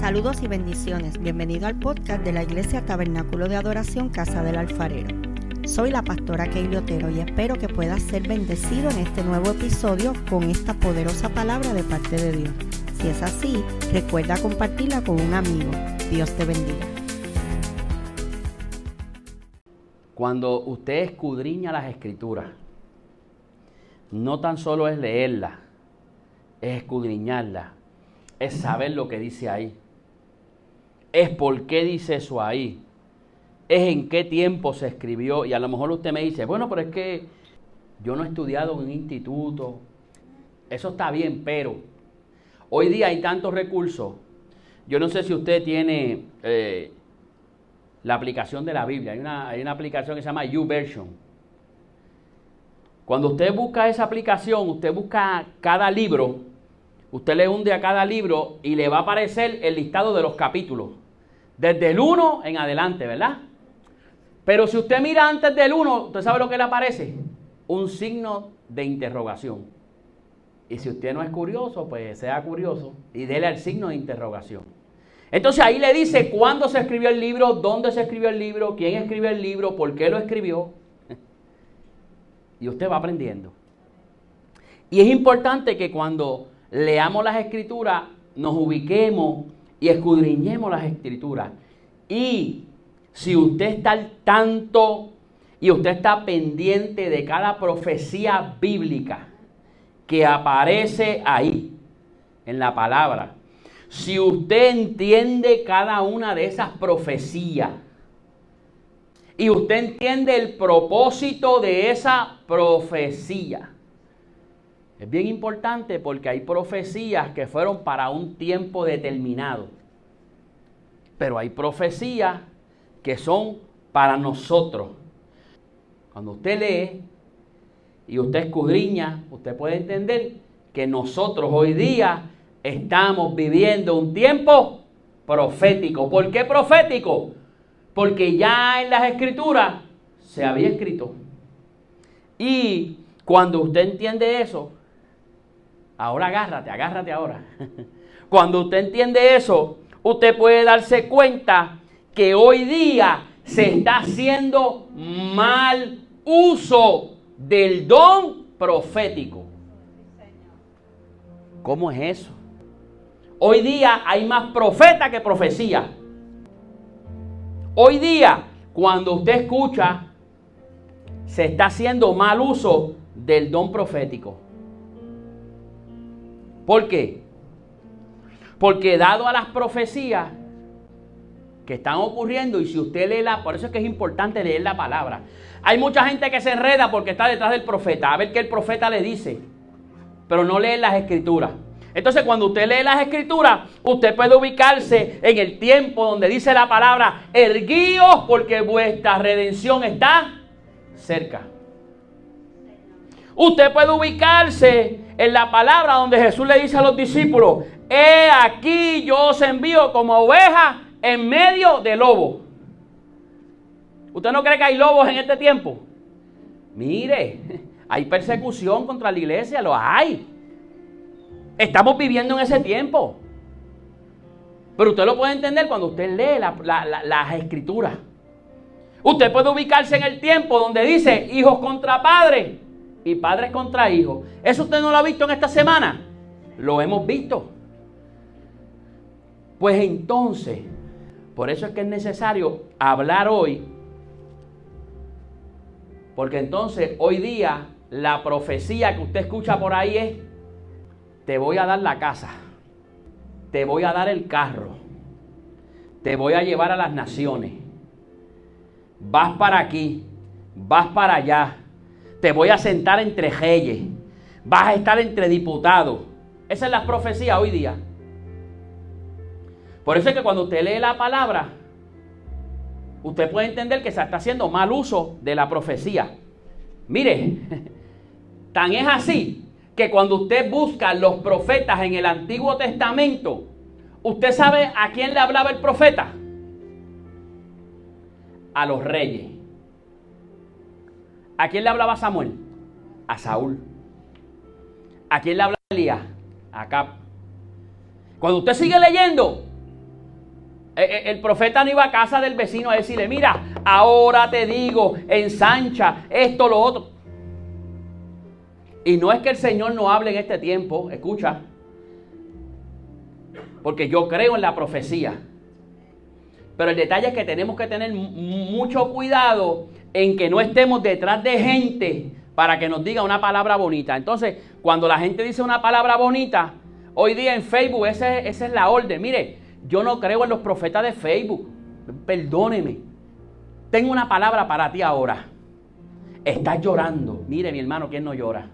Saludos y bendiciones. Bienvenido al podcast de la Iglesia Tabernáculo de Adoración Casa del Alfarero. Soy la pastora Keili Otero y espero que puedas ser bendecido en este nuevo episodio con esta poderosa palabra de parte de Dios. Si es así, recuerda compartirla con un amigo. Dios te bendiga. Cuando usted escudriña las escrituras, no tan solo es leerlas, es escudriñarlas, es saber lo que dice ahí, es por qué dice eso ahí, es en qué tiempo se escribió. Y a lo mejor usted me dice, bueno, pero es que yo no he estudiado en un instituto. Eso está bien, pero hoy día hay tantos recursos. Yo no sé si usted tiene eh, la aplicación de la Biblia. Hay una, hay una aplicación que se llama YouVersion. Cuando usted busca esa aplicación, usted busca cada libro, usted le hunde a cada libro y le va a aparecer el listado de los capítulos. Desde el 1 en adelante, ¿verdad? Pero si usted mira antes del 1, ¿usted sabe lo que le aparece? Un signo de interrogación. Y si usted no es curioso, pues sea curioso y dele al signo de interrogación. Entonces ahí le dice cuándo se escribió el libro, dónde se escribió el libro, quién escribió el libro, por qué lo escribió. Y usted va aprendiendo. Y es importante que cuando leamos las escrituras nos ubiquemos y escudriñemos las escrituras. Y si usted está al tanto y usted está pendiente de cada profecía bíblica que aparece ahí en la palabra, si usted entiende cada una de esas profecías y usted entiende el propósito de esa profecía, es bien importante porque hay profecías que fueron para un tiempo determinado. Pero hay profecías que son para nosotros. Cuando usted lee y usted escudriña, usted puede entender que nosotros hoy día estamos viviendo un tiempo profético. ¿Por qué profético? Porque ya en las escrituras se había escrito. Y cuando usted entiende eso, ahora agárrate, agárrate ahora. Cuando usted entiende eso, usted puede darse cuenta que hoy día se está haciendo mal uso del don profético. ¿Cómo es eso? Hoy día hay más profeta que profecía. Hoy día, cuando usted escucha, se está haciendo mal uso del don profético. ¿Por qué? Porque dado a las profecías que están ocurriendo, y si usted lee la, por eso es que es importante leer la palabra. Hay mucha gente que se enreda porque está detrás del profeta, a ver qué el profeta le dice, pero no lee las escrituras. Entonces cuando usted lee las escrituras, usted puede ubicarse en el tiempo donde dice la palabra, erguíos porque vuestra redención está cerca. Usted puede ubicarse en la palabra donde Jesús le dice a los discípulos, he aquí yo os envío como oveja en medio de lobos. ¿Usted no cree que hay lobos en este tiempo? Mire, hay persecución contra la iglesia, lo hay. Estamos viviendo en ese tiempo. Pero usted lo puede entender cuando usted lee las escrituras. Usted puede ubicarse en el tiempo donde dice hijos contra padres y padres contra hijos. ¿Eso usted no lo ha visto en esta semana? Lo hemos visto. Pues entonces, por eso es que es necesario hablar hoy. Porque entonces hoy día la profecía que usted escucha por ahí es te voy a dar la casa, te voy a dar el carro, te voy a llevar a las naciones, vas para aquí, vas para allá, te voy a sentar entre reyes, vas a estar entre diputados. Esa es la profecía hoy día. Por eso es que cuando usted lee la palabra, usted puede entender que se está haciendo mal uso de la profecía. Mire, tan es así que cuando usted busca los profetas en el Antiguo Testamento, ¿usted sabe a quién le hablaba el profeta? A los reyes. ¿A quién le hablaba Samuel? A Saúl. ¿A quién le hablaba Elías? A Cap. Cuando usted sigue leyendo, Eh, eh, el profeta no iba a casa del vecino a decirle, mira, ahora te digo, ensancha esto, lo otro. Y no es que el Señor no hable en este tiempo, escucha, porque yo creo en la profecía. Pero el detalle es que tenemos que tener mucho cuidado en que no estemos detrás de gente para que nos diga una palabra bonita. Entonces, cuando la gente dice una palabra bonita, hoy día en Facebook, esa, es la orden. Mire, yo no creo en los profetas de Facebook. Perdóneme. Tengo una palabra para ti ahora. Estás llorando. Mire, mi hermano, ¿quién no llora?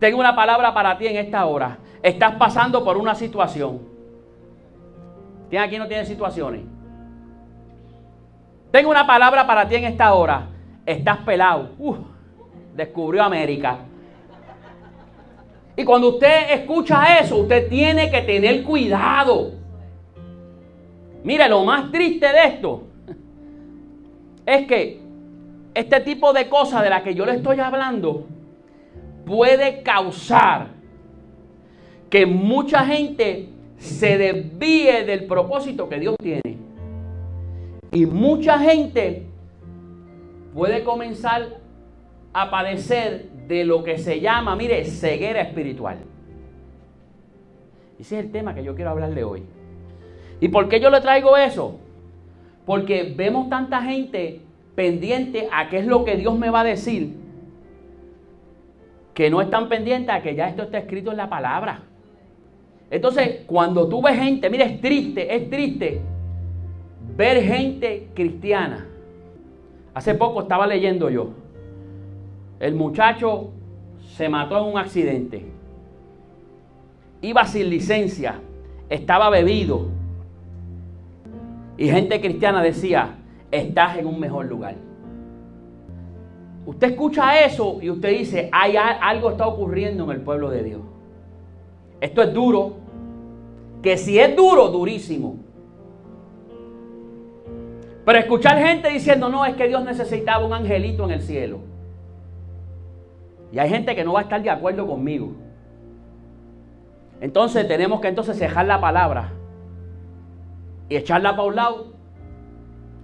Tengo una palabra para ti en esta hora. Estás pasando por una situación. ¿Quién aquí no tiene situaciones? Tengo una palabra para ti en esta hora. Estás pelado. descubrió América. Y cuando usted escucha eso, usted tiene que tener cuidado. Mire, lo más triste de esto es que este tipo de cosas de las que yo le estoy hablando puede causar que mucha gente se desvíe del propósito que Dios tiene. Y mucha gente puede comenzar a padecer de lo que se llama, mire, ceguera espiritual. Ese es el tema que yo quiero hablarle hoy. ¿Y por qué yo le traigo eso? Porque vemos tanta gente pendiente a qué es lo que Dios me va a decir que no están pendientes a que ya esto está escrito en la palabra. Entonces, cuando tú ves gente, mira, es triste, es triste ver gente cristiana. Hace poco estaba leyendo yo. El muchacho se mató en un accidente. Iba sin licencia, estaba bebido. Y gente cristiana decía, estás en un mejor lugar. Usted escucha eso y usted dice, hay algo está ocurriendo en el pueblo de Dios. Esto es duro. Que si es duro, durísimo. Pero escuchar gente diciendo, no, es que Dios necesitaba un angelito en el cielo. Y hay gente que no va a estar de acuerdo conmigo. Entonces tenemos que entonces cejar la palabra y echarla para un lado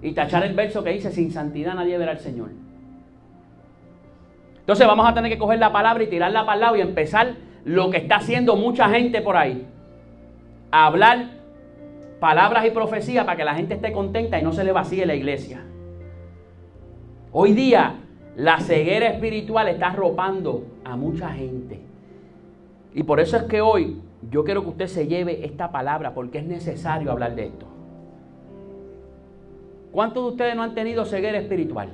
y tachar el verso que dice, sin santidad nadie verá al Señor. Entonces vamos a tener que coger la palabra y tirarla para el lado y empezar lo que está haciendo mucha gente por ahí. Hablar palabras y profecías para que la gente esté contenta y no se le vacíe la iglesia. Hoy día la ceguera espiritual está arropando a mucha gente. Y por eso es que hoy yo quiero que usted se lleve esta palabra porque es necesario hablar de esto. ¿Cuántos de ustedes no han tenido ceguera espiritual?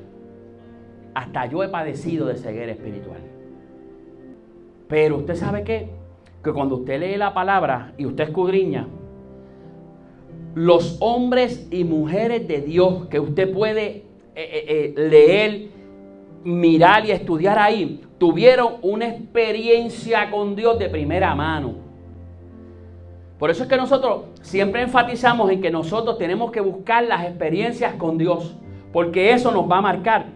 Hasta yo he padecido de ceguera espiritual. Pero usted sabe qué? Que cuando usted lee la palabra y usted escudriña, los hombres y mujeres de Dios que usted puede eh, eh, eh, leer, mirar y estudiar ahí, tuvieron una experiencia con Dios de primera mano. Por eso es que nosotros siempre enfatizamos en que nosotros tenemos que buscar las experiencias con Dios, porque eso nos va a marcar.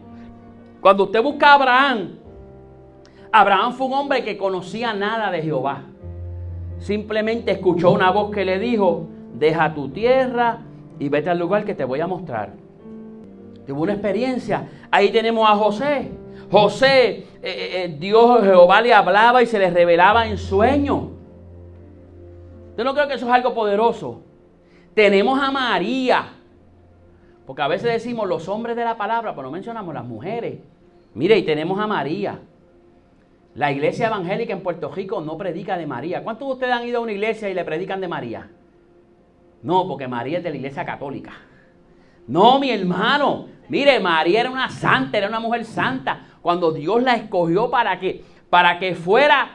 Cuando usted busca a Abraham, Abraham fue un hombre que conocía nada de Jehová. Simplemente escuchó una voz que le dijo, deja tu tierra y vete al lugar que te voy a mostrar. Tuvo una experiencia. Ahí tenemos a José. José, eh, eh, eh, Dios Jehová le hablaba y se le revelaba en sueño. Yo no creo que eso es algo poderoso. Tenemos a María. Porque a veces decimos los hombres de la palabra, pero no mencionamos las mujeres. Mire, y tenemos a María. La iglesia evangélica en Puerto Rico no predica de María. ¿Cuántos de ustedes han ido a una iglesia y le predican de María? No, porque María es de la iglesia católica. No, mi hermano. Mire, María era una santa, era una mujer santa. Cuando Dios la escogió para que, para que fuera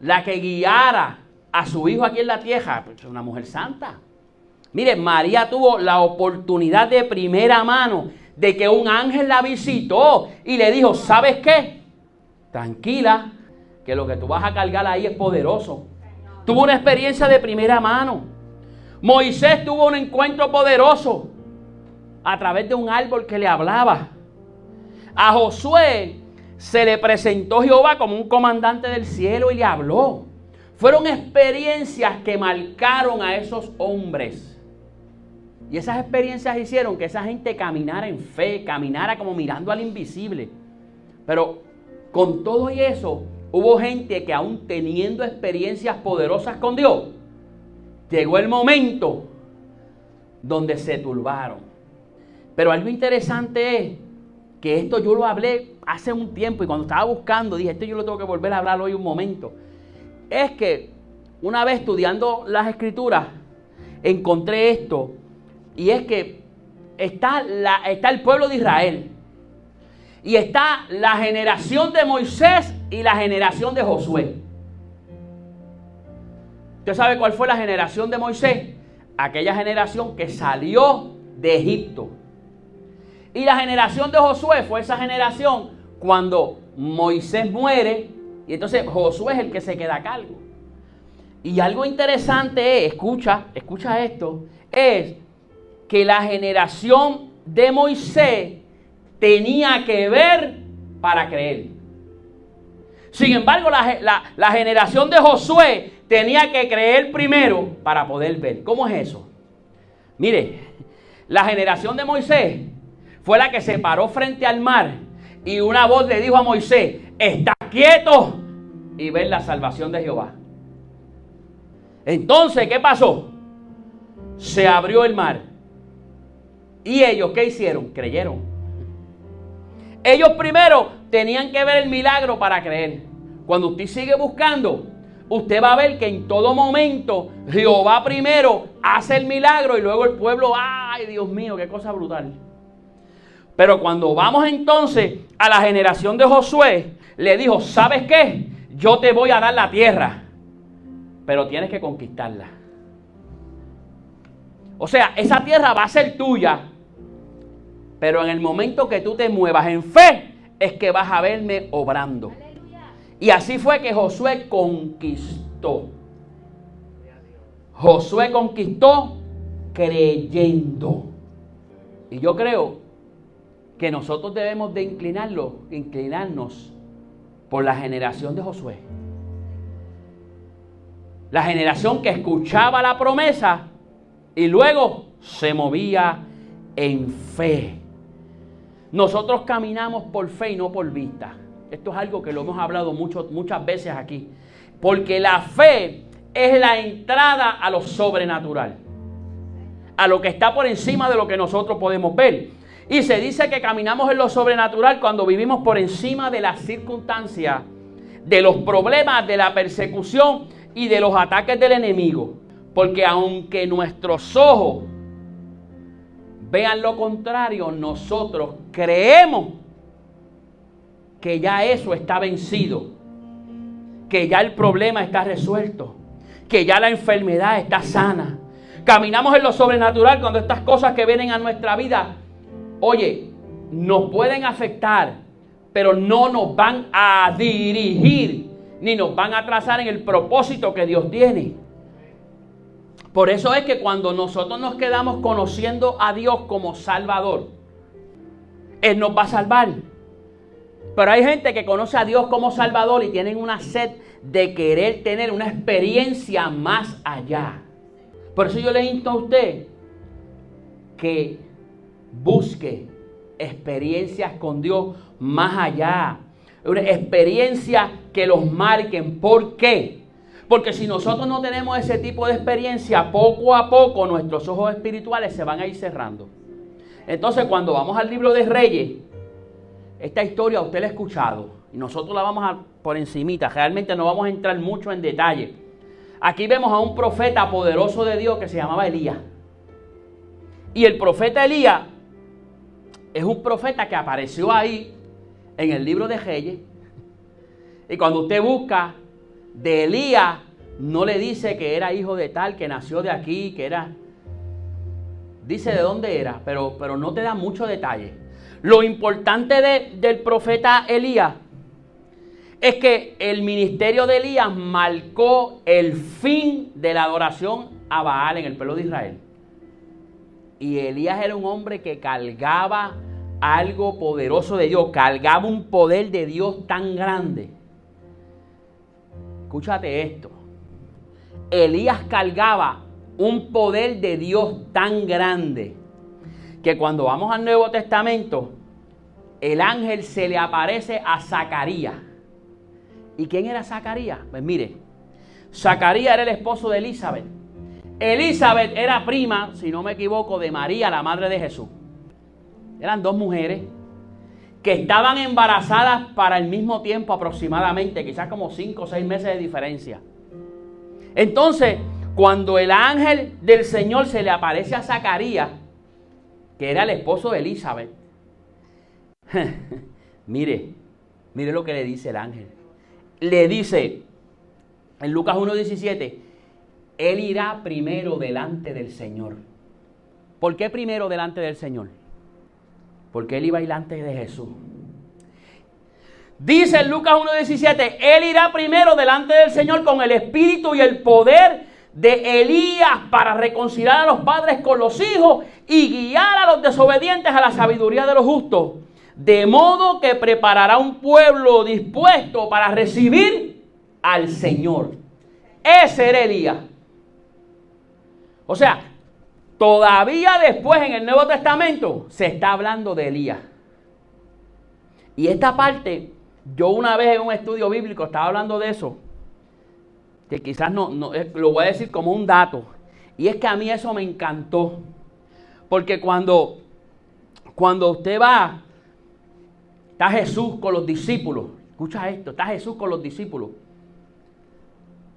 la que guiara a su hijo aquí en la tierra, pues es una mujer santa. Mire, María tuvo la oportunidad de primera mano de que un ángel la visitó y le dijo, ¿sabes qué? Tranquila, que lo que tú vas a cargar ahí es poderoso. Tuvo una experiencia de primera mano. Moisés tuvo un encuentro poderoso a través de un árbol que le hablaba. A Josué se le presentó Jehová como un comandante del cielo y le habló. Fueron experiencias que marcaron a esos hombres. Y esas experiencias hicieron que esa gente caminara en fe, caminara como mirando al invisible. Pero con todo y eso, hubo gente que aún teniendo experiencias poderosas con Dios, llegó el momento donde se turbaron. Pero algo interesante es que esto yo lo hablé hace un tiempo y cuando estaba buscando dije, esto yo lo tengo que volver a hablar hoy un momento. Es que una vez estudiando las escrituras, encontré esto y es que está, la, está el pueblo de Israel. Y está la generación de Moisés y la generación de Josué. ¿Usted sabe cuál fue la generación de Moisés? Aquella generación que salió de Egipto. Y la generación de Josué fue esa generación cuando Moisés muere y entonces Josué es el que se queda a cargo. Y algo interesante es, escucha, escucha esto, es que la generación de Moisés tenía que ver para creer. Sin embargo, la, generación de Josué tenía que creer primero para poder ver. ¿Cómo es eso? Mire, la generación de Moisés fue la que se paró frente al mar y una voz le dijo a Moisés, está quieto y ver la salvación de Jehová. Entonces, ¿qué pasó? Se abrió el mar ¿Y ellos qué hicieron? Creyeron. Ellos primero tenían que ver el milagro para creer. Cuando usted sigue buscando, usted va a ver que en todo momento Jehová primero hace el milagro y luego el pueblo, ay Dios mío, qué cosa brutal. Pero cuando vamos entonces a la generación de Josué, le dijo, ¿sabes qué? Yo te voy a dar la tierra, pero tienes que conquistarla. O sea, esa tierra va a ser tuya, pero en el momento que tú te muevas en fe, es que vas a verme obrando. Y así fue que Josué conquistó. Josué conquistó creyendo. Y yo creo que nosotros debemos de inclinarlo, inclinarnos por la generación de Josué. La generación que escuchaba la promesa y luego se movía en fe. Nosotros caminamos por fe y no por vista. Esto es algo que lo hemos hablado muchas veces aquí. Porque la fe es la entrada a lo sobrenatural. A lo que está por encima de lo que nosotros podemos ver. Y se dice que caminamos en lo sobrenatural cuando vivimos por encima de las circunstancias, de los problemas, de la persecución y de los ataques del enemigo. Porque aunque nuestros ojos vean lo contrario, nosotros creemos que ya eso está vencido, que ya el problema está resuelto, que ya la enfermedad está sana. Caminamos en lo sobrenatural cuando estas cosas que vienen a nuestra vida, oye, nos pueden afectar, pero no nos van a dirigir, ni nos van a trazar en el propósito que Dios tiene. Por eso es que cuando nosotros nos quedamos conociendo a Dios como Salvador, Él nos va a salvar. Pero hay gente que conoce a Dios como Salvador y tienen una sed de querer tener una experiencia más allá. Por eso yo le insto a usted que busque experiencias con Dios más allá. Una experiencia que los marquen. ¿Por qué? Porque si nosotros no tenemos ese tipo de experiencia, poco a poco nuestros ojos espirituales se van a ir cerrando. Entonces cuando vamos al libro de Reyes, esta historia usted la ha escuchado y nosotros la vamos a por encimita, realmente no vamos a entrar mucho en detalle. Aquí vemos a un profeta poderoso de Dios que se llamaba Elías. Y el profeta Elías es un profeta que apareció ahí en el libro de Reyes. Y cuando usted busca de Elías no le dice que era hijo de tal, que nació de aquí, que era... Dice de dónde era, pero, pero no te da mucho detalle. Lo importante del profeta Elías es que el ministerio de Elías marcó el fin de la adoración a Baal en el pueblo de Israel. Y Elías era un hombre que cargaba algo poderoso de Dios, cargaba un poder de Dios tan grande Escúchate esto. Elías cargaba un poder de Dios tan grande que cuando vamos al Nuevo Testamento, el ángel se le aparece a Zacarías. ¿Y quién era Zacarías? Pues mire, Zacarías era el esposo de Elizabeth. Elizabeth era prima, si no me equivoco, de María, la madre de Jesús. Eran dos mujeres que estaban embarazadas para el mismo tiempo aproximadamente, quizás como cinco o seis meses de diferencia. Entonces, cuando el ángel del Señor se le aparece a Zacarías, que era el esposo de Elizabeth, mire, mire lo que le dice el ángel. Le dice en Lucas 1.17, Él irá primero delante del Señor. ¿Por qué primero delante del Señor? Porque Él iba delante de Jesús. Dice en Lucas 1.17, Él irá primero delante del Señor con el espíritu y el poder de Elías para reconciliar a los padres con los hijos y guiar a los desobedientes a la sabiduría de los justos. De modo que preparará un pueblo dispuesto para recibir al Señor. Ese era Elías. O sea, todavía después en el Nuevo Testamento se está hablando de Elías. Y esta parte, yo una vez en un estudio bíblico estaba hablando de eso, que quizás no, no eh, lo voy a decir como un dato. Y es que a mí eso me encantó. Porque cuando, cuando usted va Está Jesús con los discípulos. Escucha esto, está Jesús con los discípulos.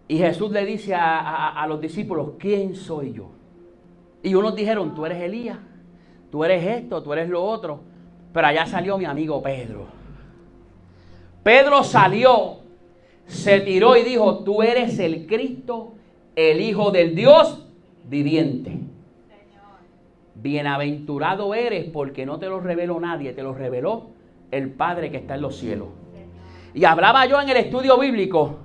Y Jesús le dice a, los discípulos, ¿quién soy yo? Y unos dijeron, tú eres Elías, tú eres esto, tú eres lo otro. Pero allá salió mi amigo Pedro. Pedro salió, se tiró y dijo, tú eres el Cristo, el Hijo del Dios viviente. Bienaventurado eres porque no te lo reveló nadie, te lo reveló el Padre que está en los cielos. Y hablaba yo en el estudio bíblico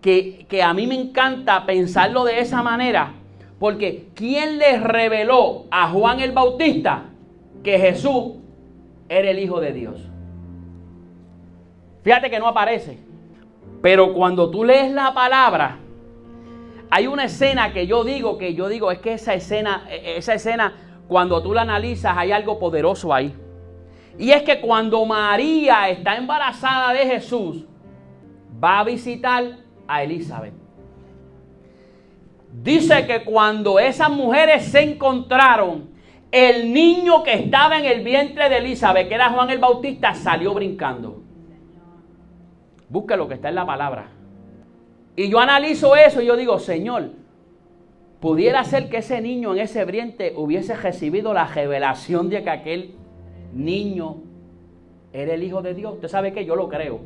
que, que, a mí me encanta pensarlo de esa manera, porque ¿quién le reveló a Juan el Bautista que Jesús era el Hijo de Dios? Fíjate que no aparece, pero cuando tú lees la palabra, hay una escena que yo digo, que yo digo, es que esa escena, e, esa escena, cuando tú la analizas, hay algo poderoso ahí. Y es que cuando María está embarazada de Jesús, va a visitar a Elizabeth. Dice que cuando esas mujeres se encontraron, el niño que estaba en el vientre de Elizabeth, que era Juan el Bautista, salió brincando. Busca lo que está en la palabra. Y yo analizo eso y yo digo, Señor, pudiera ser que ese niño en ese vientre hubiese recibido la revelación de que aquel niño era el Hijo de Dios. Usted sabe que yo lo creo.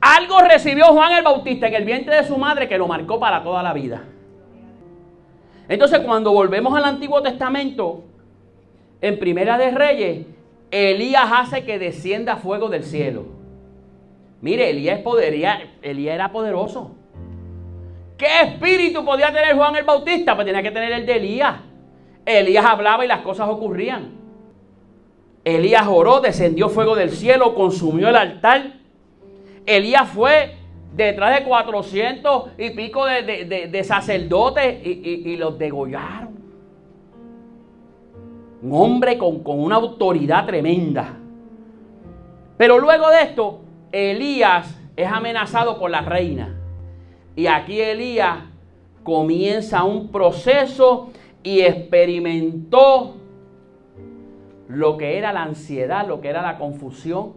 Algo recibió Juan el Bautista en el vientre de su madre que lo marcó para toda la vida. Entonces cuando volvemos al Antiguo Testamento, en Primera de Reyes, Elías hace que descienda fuego del cielo. Mire, Elías, Elías era poderoso. ¿Qué espíritu podía tener Juan el Bautista? Pues tenía que tener el de Elías. Elías hablaba y las cosas ocurrían. Elías oró, descendió fuego del cielo, consumió el altar. Elías fue detrás de 400 y pico de, sacerdotes y, los degollaron. Un hombre con, con una autoridad tremenda. Pero luego de esto, Elías es amenazado por la reina. Y aquí Elías comienza un proceso y experimentó lo que era la ansiedad, lo que era la confusión.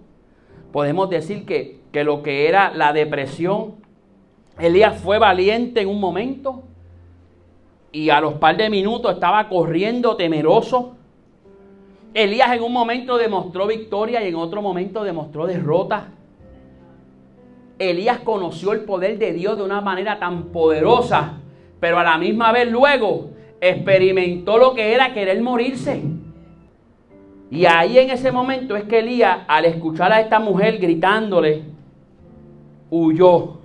Podemos decir que, que lo que era la depresión. Elías fue valiente en un momento y a los par de minutos estaba corriendo temeroso. Elías en un momento demostró victoria y en otro momento demostró derrota. Elías conoció el poder de Dios de una manera tan poderosa, pero a la misma vez luego experimentó lo que era querer morirse. Y ahí en ese momento es que Elías, al escuchar a esta mujer gritándole, huyó.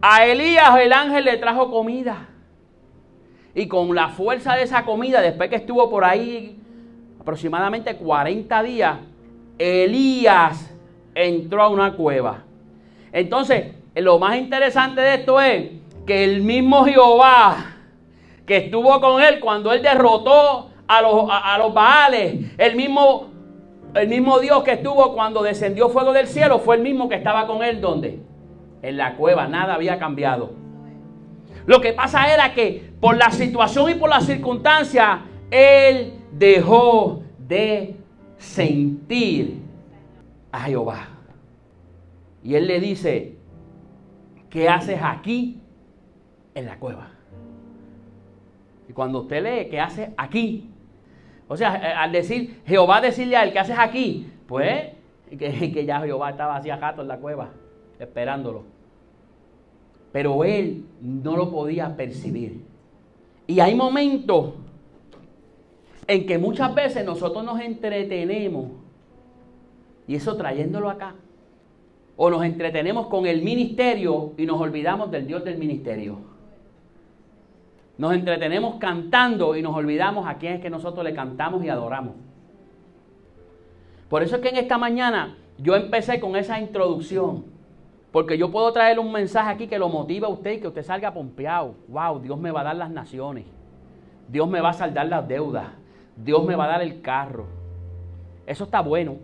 A Elías el ángel le trajo comida. Y con la fuerza de esa comida, después que estuvo por ahí aproximadamente 40 días, Elías entró a una cueva. Entonces, lo más interesante de esto es que el mismo Jehová que estuvo con él cuando él derrotó a los, a, los Baales, el mismo, el mismo Dios que estuvo cuando descendió fuego del cielo, fue el mismo que estaba con él, ¿dónde? En la cueva, nada había cambiado. Lo que pasa era que por la situación y por la circunstancia, él dejó de sentir a Jehová. Y él le dice, ¿qué haces aquí en la cueva? Y cuando usted lee, ¿qué hace aquí? O sea, eh, al decir, Jehová decirle a él, ¿qué haces aquí? Pues que, ya Jehová estaba así jato en la cueva, esperándolo. Pero él no lo podía percibir. Y hay momentos en que muchas veces nosotros nos entretenemos, y eso trayéndolo acá, o nos entretenemos con el ministerio y nos olvidamos del Dios del ministerio. Nos entretenemos cantando y nos olvidamos a quién es que nosotros le cantamos y adoramos. Por eso es que en esta mañana yo empecé con esa introducción. Porque yo puedo traer un mensaje aquí que lo motive a usted y que usted salga pompeado. Wow, Dios me va a dar las naciones. Dios me va a saldar las deudas. Dios me va a dar el carro. Eso está bueno.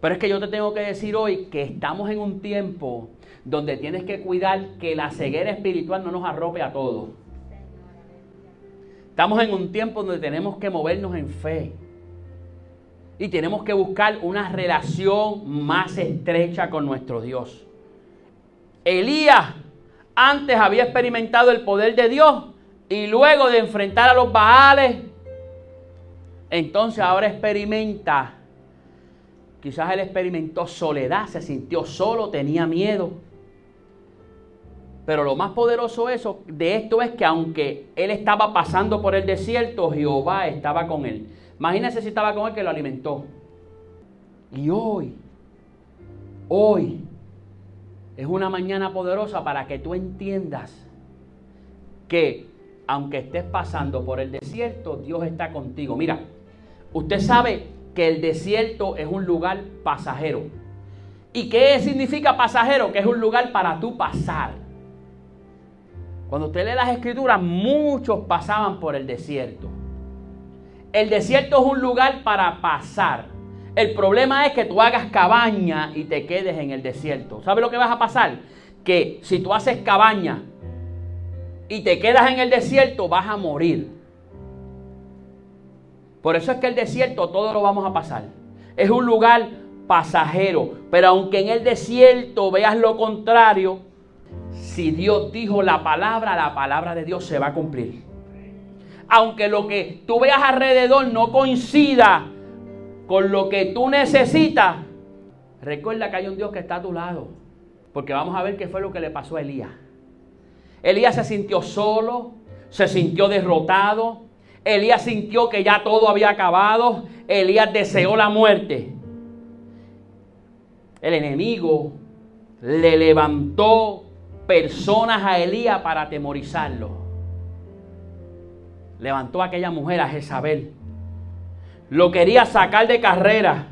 Pero es que yo te tengo que decir hoy que estamos en un tiempo donde tienes que cuidar que la ceguera espiritual no nos arrope a todos. Estamos en un tiempo donde tenemos que movernos en fe. Y tenemos que buscar una relación más estrecha con nuestro Dios. Elías antes había experimentado el poder de Dios y luego de enfrentar a los Baales, entonces ahora experimenta, quizás él experimentó soledad, se sintió solo, tenía miedo. Pero lo más poderoso de esto es que aunque él estaba pasando por el desierto, Jehová estaba con él. Imagínese si estaba con él que lo alimentó. Y hoy, hoy, es una mañana poderosa para que tú entiendas que aunque estés pasando por el desierto, Dios está contigo. Mira, usted sabe que el desierto es un lugar pasajero. ¿Y qué significa pasajero? Que es un lugar para tú pasar. Cuando usted lee las escrituras, muchos pasaban por el desierto. El desierto es un lugar para pasar. El problema es que tú hagas cabaña y te quedes en el desierto. ¿Sabes lo que vas a pasar? Que si tú haces cabaña y te quedas en el desierto, vas a morir. Por eso es que el desierto todo lo vamos a pasar. Es un lugar pasajero. Pero aunque en el desierto veas lo contrario, si Dios dijo la palabra, la palabra de Dios se va a cumplir. Aunque lo que tú veas alrededor no coincida con lo que tú necesitas, recuerda que hay un Dios que está a tu lado. Porque vamos a ver qué fue lo que le pasó a Elías. Elías se sintió solo, se sintió derrotado. Elías sintió que ya todo había acabado. Elías deseó la muerte. El enemigo le levantó personas a Elías para atemorizarlo. Levantó a aquella mujer, a Jezabel. Lo quería sacar de carrera.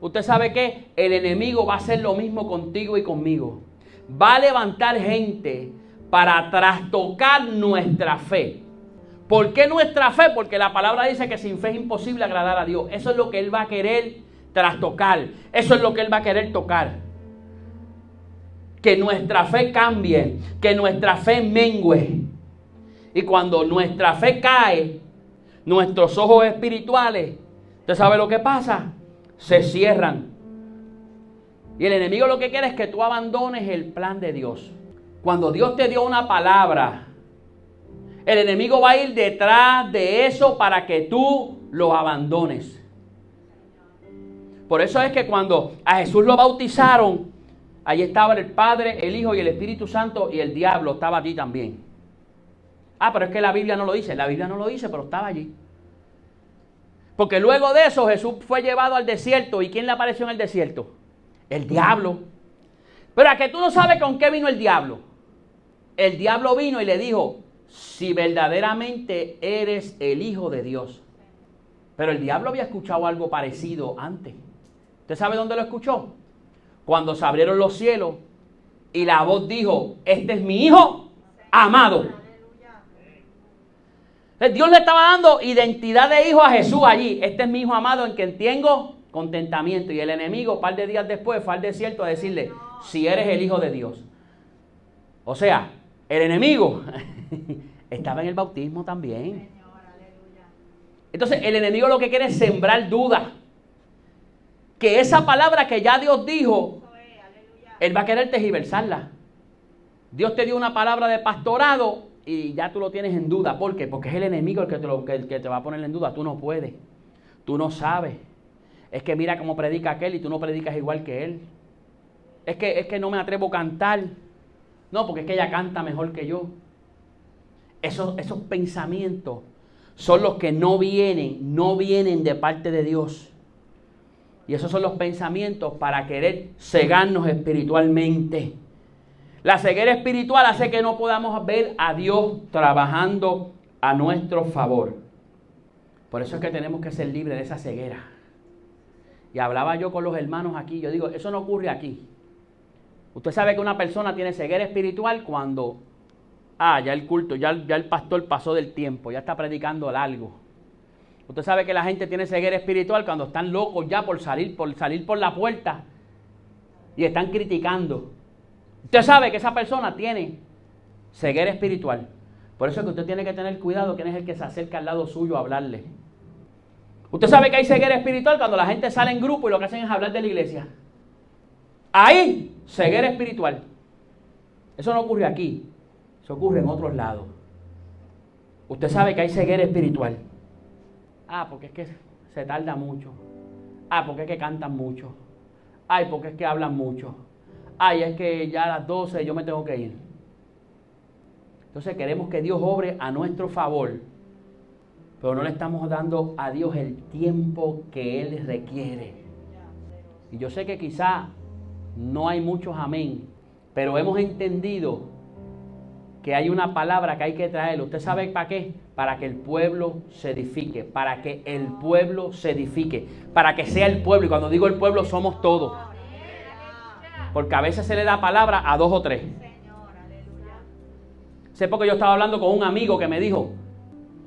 Usted sabe que el enemigo va a hacer lo mismo contigo y conmigo. Va a levantar gente para trastocar nuestra fe. ¿Por qué nuestra fe? Porque la palabra dice que sin fe es imposible agradar a Dios. Eso es lo que Él va a querer trastocar. Eso es lo que Él va a querer tocar que nuestra fe cambie, que nuestra fe mengue. Y cuando nuestra fe cae, nuestros ojos espirituales, ¿usted sabe lo que pasa? Se cierran. Y el enemigo lo que quiere es que tú abandones el plan de Dios. Cuando Dios te dio una palabra, el enemigo va a ir detrás de eso para que tú lo abandones. Por eso es que cuando a Jesús lo bautizaron, Allí estaba el Padre, el Hijo y el Espíritu Santo y el diablo estaba allí también. Ah, pero es que la Biblia no lo dice. La Biblia no lo dice, pero estaba allí. Porque luego de eso Jesús fue llevado al desierto. ¿Y quién le apareció en el desierto? El diablo. Pero a que tú no sabes con qué vino el diablo. El diablo vino y le dijo, si verdaderamente eres el Hijo de Dios. Pero el diablo había escuchado algo parecido antes. ¿Usted sabe dónde lo escuchó? cuando se abrieron los cielos Y la voz dijo, este es mi hijo amado. Dios le estaba dando identidad de hijo a Jesús allí. Este es mi hijo amado en quien tengo contentamiento. Y el enemigo, un par de días después, fue al desierto a decirle, si eres el hijo de Dios. O sea, el enemigo estaba en el bautismo también. Entonces, el enemigo lo que quiere es sembrar duda. Que esa palabra que ya Dios dijo, él va a querer tergiversarla. Dios te dio una palabra de pastorado y ya tú lo tienes en duda. ¿Por qué? Porque es el enemigo el que te, lo, que te va a poner en duda. Tú no puedes. Tú no sabes. Es que mira cómo predica aquel y tú no predicas igual que él. Es que, es que no me atrevo a cantar. No, porque es que ella canta mejor que yo. Esos, esos pensamientos son los que no vienen, no vienen de parte de Dios. Y esos son los pensamientos para querer cegarnos espiritualmente. La ceguera espiritual hace que no podamos ver a Dios trabajando a nuestro favor. Por eso es que tenemos que ser libres de esa ceguera. Y hablaba yo con los hermanos aquí, yo digo, eso no ocurre aquí. Usted sabe que una persona tiene ceguera espiritual cuando, ah, ya el culto, ya, ya el pastor pasó del tiempo, ya está predicando algo. Usted sabe que la gente tiene ceguera espiritual cuando están locos ya por salir, por salir por la puerta y están criticando. Usted sabe que esa persona tiene ceguera espiritual. Por eso es que usted tiene que tener cuidado quién es el que se acerca al lado suyo a hablarle. Usted sabe que hay ceguera espiritual cuando la gente sale en grupo y lo que hacen es hablar de la iglesia. Ahí, ceguera espiritual. Eso no ocurre aquí, eso ocurre en otros lados. Usted sabe que hay ceguera espiritual. Ah, porque es que se tarda mucho. Ah, porque es que cantan mucho. Ay, porque es que hablan mucho ay, es que ya a las 12 yo me tengo que ir. Entonces queremos que Dios obre a nuestro favor, pero no le estamos dando a Dios el tiempo que Él requiere. Y yo sé que quizá no hay muchos amén, pero hemos entendido que hay una palabra que hay que traer. ¿Usted sabe para qué? Para que el pueblo se edifique, para que el pueblo se edifique, para que sea el pueblo. Y cuando digo el pueblo somos todos. Porque a veces se le da palabra a dos o tres. Sé porque yo estaba hablando con un amigo que me dijo,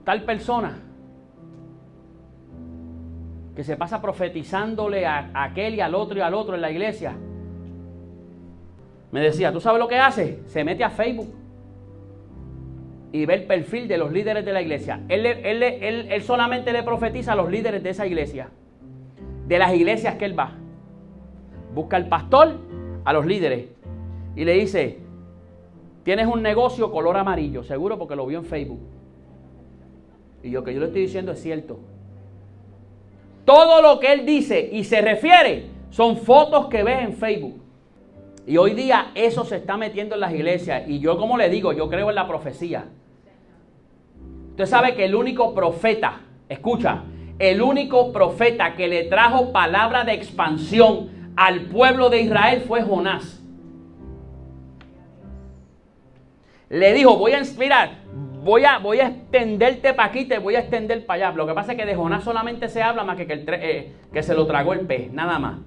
tal persona que se pasa profetizándole a, aquel y al otro y al otro en la iglesia. Me decía, ¿tú sabes lo que hace? Se mete a Facebook y ve el perfil de los líderes de la iglesia. Él, él, él, solamente le profetiza a los líderes de esa iglesia, de las iglesias que él va. Busca al pastor a los líderes y le dice, tienes un negocio color amarillo, seguro porque lo vio en Facebook. Y lo que yo le estoy diciendo es cierto. Todo lo que él dice y se refiere son fotos que ves en Facebook. Y hoy día eso se está metiendo en las iglesias. Y yo como le digo, yo creo en la profecía. Usted sabe que el único profeta, escucha, el único profeta que le trajo palabra de expansión al pueblo de Israel fue Jonás. Le dijo, voy a inspirar, voy a, voy a extenderte para aquí, te voy a extender para allá. Lo que pasa es que de Jonás solamente se habla más que que, eh, que se lo tragó el pez, nada más.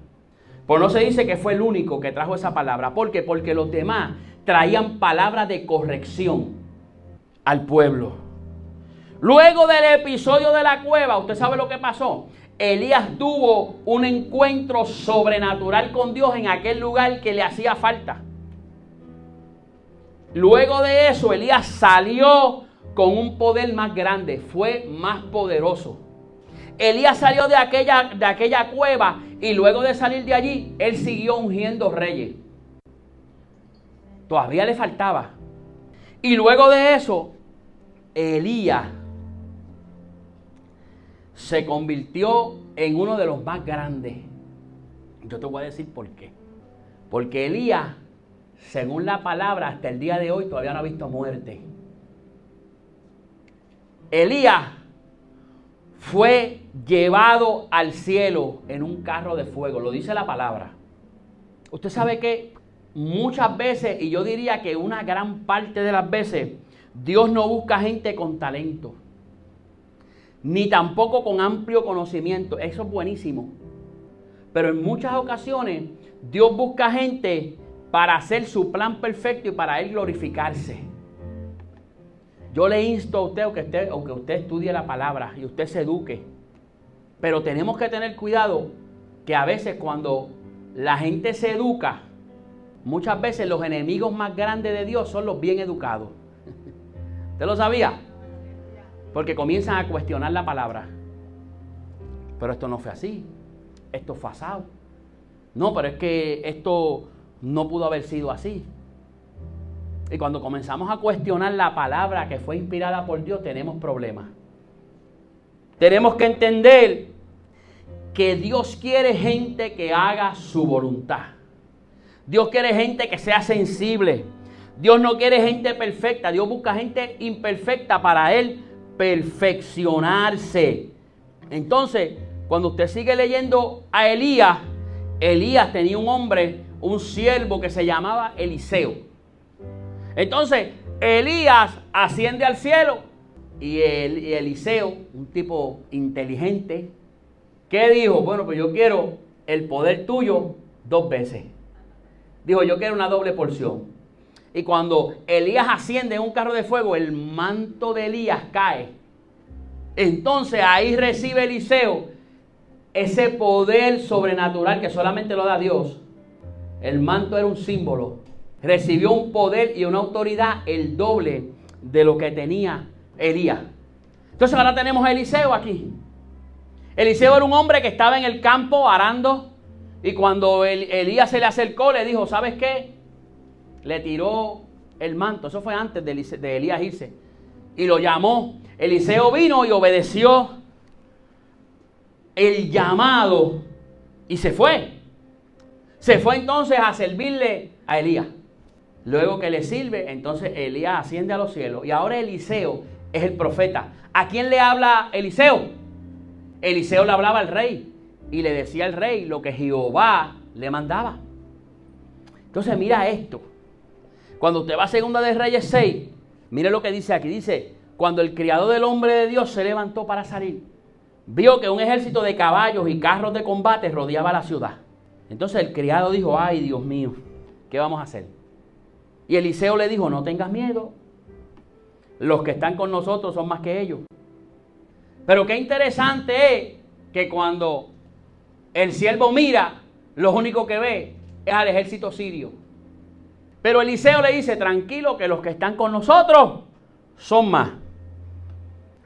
Pues no se dice que fue el único que trajo esa palabra. ¿Por qué? Porque los demás traían palabra de corrección al pueblo. Luego del episodio de la cueva, ¿usted sabe lo que pasó? Elías tuvo un encuentro sobrenatural con Dios en aquel lugar que le hacía falta. Luego de eso, Elías salió con un poder más grande, fue más poderoso. Elías salió de aquella, de aquella cueva y luego de salir de allí, él siguió ungiendo reyes. Todavía le faltaba. Y luego de eso, Elías se convirtió en uno de los más grandes. Yo te voy a decir por qué. Porque Elías, según la palabra, hasta el día de hoy todavía no ha visto muerte. Elías fue llevado al cielo en un carro de fuego, lo dice la palabra. Usted sabe que muchas veces, y yo diría que una gran parte de las veces, Dios no busca gente con talento ni tampoco con amplio conocimiento. Eso es buenísimo. Pero en muchas ocasiones Dios busca gente para hacer su plan perfecto y para él glorificarse. Yo le insto a usted, aunque usted, usted estudie la palabra y usted se eduque, pero tenemos que tener cuidado que a veces cuando la gente se educa, muchas veces los enemigos más grandes de Dios son los bien educados. ¿Usted lo sabía? Porque comienzan a cuestionar la palabra. Pero esto no fue así. Esto fue asado. No, pero es que esto no pudo haber sido así. Y cuando comenzamos a cuestionar la palabra que fue inspirada por Dios, tenemos problemas. Tenemos que entender que Dios quiere gente que haga su voluntad. Dios quiere gente que sea sensible. Dios no quiere gente perfecta. Dios busca gente imperfecta para Él perfeccionarse. Entonces, cuando usted sigue leyendo a Elías, Elías tenía un hombre, un siervo que se llamaba Eliseo. Entonces, Elías asciende al cielo y, Eliseo, un tipo inteligente, ¿qué dijo? Bueno, pues yo quiero el poder tuyo dos veces. Dijo, yo quiero una doble porción. Y cuando Elías asciende en un carro de fuego, el manto de Elías cae. Entonces ahí recibe Eliseo ese poder sobrenatural que solamente lo da Dios. El manto era un símbolo. Recibió un poder y una autoridad el doble de lo que tenía Elías. Entonces ahora tenemos a Eliseo aquí. Eliseo era un hombre que estaba en el campo arando y cuando Elías se le acercó le dijo, ¿sabes qué? Le tiró el manto. Eso fue antes de, Elías irse. Y lo llamó. Eliseo vino y obedeció el llamado y se fue. Se fue entonces a servirle a Elías. Luego que le sirve, entonces Elías asciende a los cielos. Y ahora Eliseo es el profeta. ¿A quién le habla Eliseo? Eliseo le hablaba al rey y le decía al rey lo que Jehová le mandaba. Entonces mira esto. Cuando usted va a Segunda de Reyes 6, mire lo que dice aquí. Dice, cuando el criado del hombre de Dios se levantó para salir, vio que un ejército de caballos y carros de combate rodeaba la ciudad. Entonces el criado dijo, ay Dios mío, ¿qué vamos a hacer? Y Eliseo le dijo, no tengas miedo, los que están con nosotros son más que ellos. Pero qué interesante es que cuando el siervo mira, lo único que ve es al ejército sirio. Pero Eliseo le dice, tranquilo, que los que están con nosotros son más.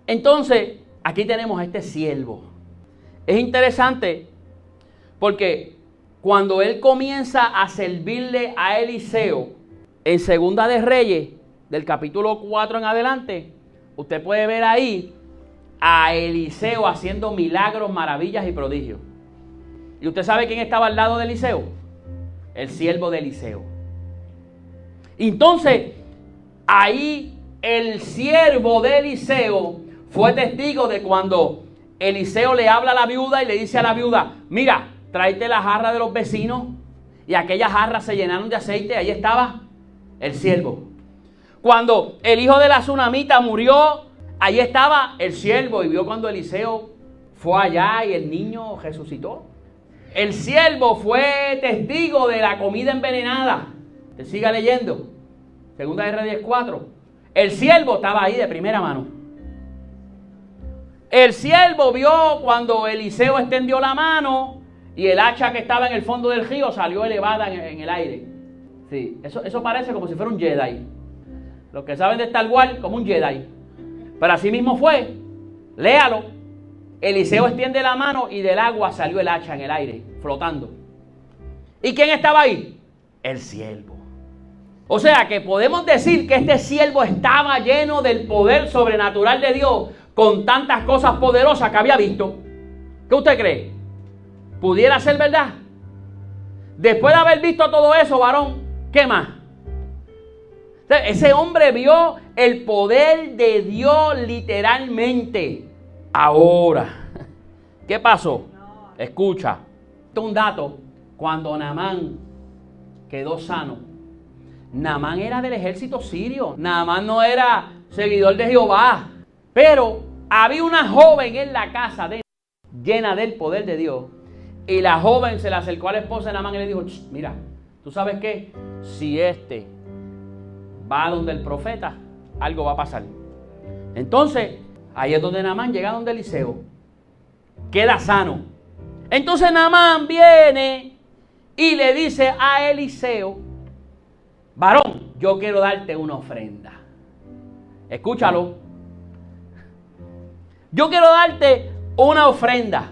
Entonces, aquí tenemos a este siervo. Es interesante porque cuando él comienza a servirle a Eliseo en Segunda de Reyes, del capítulo 4 en adelante, usted puede ver ahí a Eliseo haciendo milagros, maravillas y prodigios. ¿Y usted sabe quién estaba al lado de Eliseo? El siervo de Eliseo. Entonces, ahí el siervo de Eliseo fue testigo de cuando Eliseo le habla a la viuda y le dice a la viuda, mira, tráete la jarra de los vecinos. Y aquellas jarras se llenaron de aceite, ahí estaba el siervo. Cuando el hijo de la tsunamita murió, ahí estaba el siervo y vio cuando Eliseo fue allá y el niño resucitó. El siervo fue testigo de la comida envenenada. Te siga leyendo. Segunda de Reyes 4. El siervo estaba ahí de primera mano. El siervo vio cuando Eliseo extendió la mano y el hacha que estaba en el fondo del río salió elevada en, el aire. Sí, eso, eso parece como si fuera un Jedi. Los que saben de Star Wars, como un Jedi. Pero así mismo fue. Léalo. Eliseo extiende la mano y del agua salió el hacha en el aire, flotando. ¿Y quién estaba ahí? El siervo. O sea que podemos decir que este siervo estaba lleno del poder sobrenatural de Dios con tantas cosas poderosas que había visto. ¿Qué usted cree? ¿Pudiera ser verdad? Después de haber visto todo eso, varón, ¿qué más? Ese hombre vio el poder de Dios literalmente. Ahora, ¿qué pasó? Escucha, un dato. Cuando Namán quedó sano, Namán era del ejército sirio. Namán no era seguidor de Jehová. Pero había una joven en la casa de llena del poder de Dios. Y la joven se le acercó a la esposa de Namán y le dijo, mira, ¿tú sabes qué? Si este va donde el profeta, algo va a pasar. Entonces, ahí es donde Namán llega donde Eliseo. Queda sano. Entonces Namán viene y le dice a Eliseo, varón, yo quiero darte una ofrenda. Escúchalo. Yo quiero darte una ofrenda.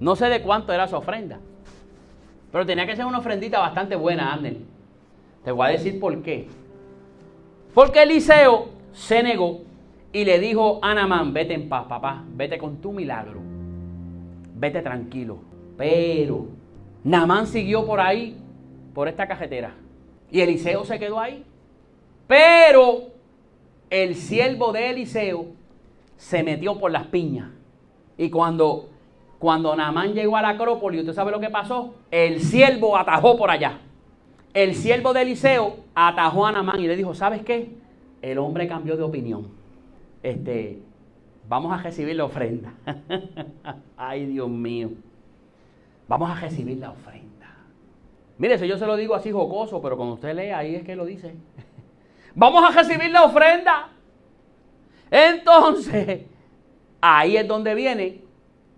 No sé de cuánto era su ofrenda. Pero tenía que ser una ofrendita bastante buena, Abner. Te voy a decir por qué. Porque Eliseo se negó y le dijo a Namán, vete en paz, papá, vete con tu milagro. Vete tranquilo. Pero Namán siguió por ahí, por esta cajetera. Y Eliseo se quedó ahí. Pero el siervo de Eliseo se metió por las piñas. Y cuando, cuando Namán llegó a la Acrópolis, ¿usted sabe lo que pasó? El siervo atajó por allá. El siervo de Eliseo atajó a Namán y le dijo, ¿sabes qué? El hombre cambió de opinión. Este, vamos a recibir la ofrenda. Ay, Dios mío. Vamos a recibir la ofrenda. Mire, eso yo se lo digo así jocoso, pero cuando usted lee, ahí es que lo dice. Vamos a recibir la ofrenda. Entonces, ahí es donde viene.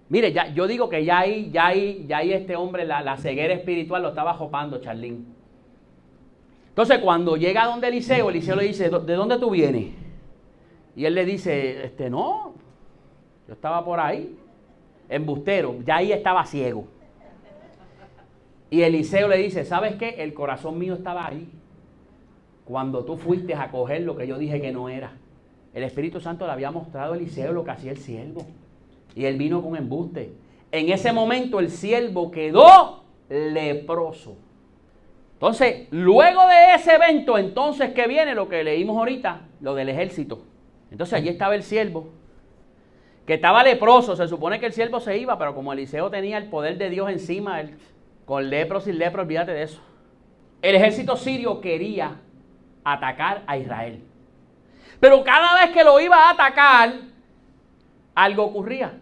Mire, ya, yo digo que ya ahí, ya ahí, ya ahí este hombre, la, ceguera espiritual lo estaba jopando, Charlín. Entonces, cuando llega donde Eliseo, Eliseo le dice, ¿de dónde tú vienes? Y él le dice, este, no, yo estaba por ahí, embustero, ya ahí estaba ciego. Y Eliseo le dice, ¿sabes qué? El corazón mío estaba ahí. Cuando tú fuiste a coger lo que yo dije que no era. El Espíritu Santo le había mostrado a Eliseo lo que hacía el siervo. Y él vino con embuste. En ese momento el siervo quedó leproso. Entonces, luego de ese evento, entonces que viene lo que leímos ahorita, lo del ejército. Entonces allí estaba el siervo, que estaba leproso. Se supone que el siervo se iba, pero como Eliseo tenía el poder de Dios encima, él con lepro sin lepro, olvídate de eso. El ejército sirio quería atacar a Israel. Pero cada vez que lo iba a atacar, algo ocurría.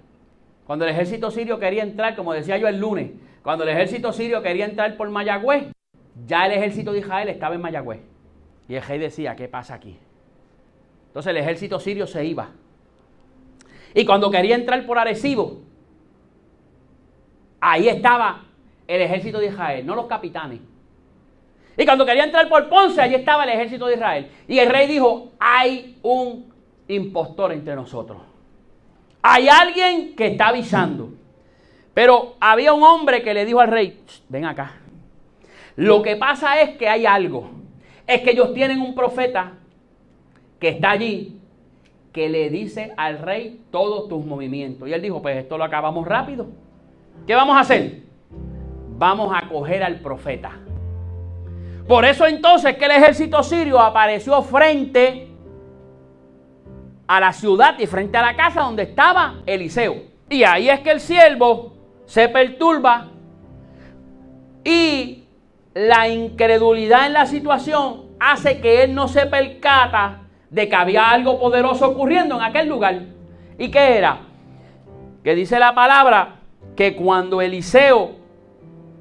Cuando el ejército sirio quería entrar, como decía yo el lunes, cuando el ejército sirio quería entrar por Mayagüez, ya el ejército de Israel estaba en Mayagüez. Y el rey decía, ¿qué pasa aquí? Entonces el ejército sirio se iba. Y cuando quería entrar por Arecibo, ahí estaba el ejército de Israel, no los capitanes. Y cuando quería entrar por Ponce, allí estaba el ejército de Israel. Y el rey dijo, hay un impostor entre nosotros. Hay alguien que está avisando. Pero había un hombre que le dijo al rey, ven acá. Lo que pasa es que hay algo. Es que ellos tienen un profeta que está allí que le dice al rey todos tus movimientos. Y él dijo, pues esto lo acabamos rápido. ¿Qué vamos a hacer? vamos a coger al profeta. Por eso entonces que el ejército sirio apareció frente a la ciudad y frente a la casa donde estaba Eliseo. Y ahí es que el siervo se perturba y la incredulidad en la situación hace que él no se percata de que había algo poderoso ocurriendo en aquel lugar. ¿Y qué era? Que dice la palabra que cuando Eliseo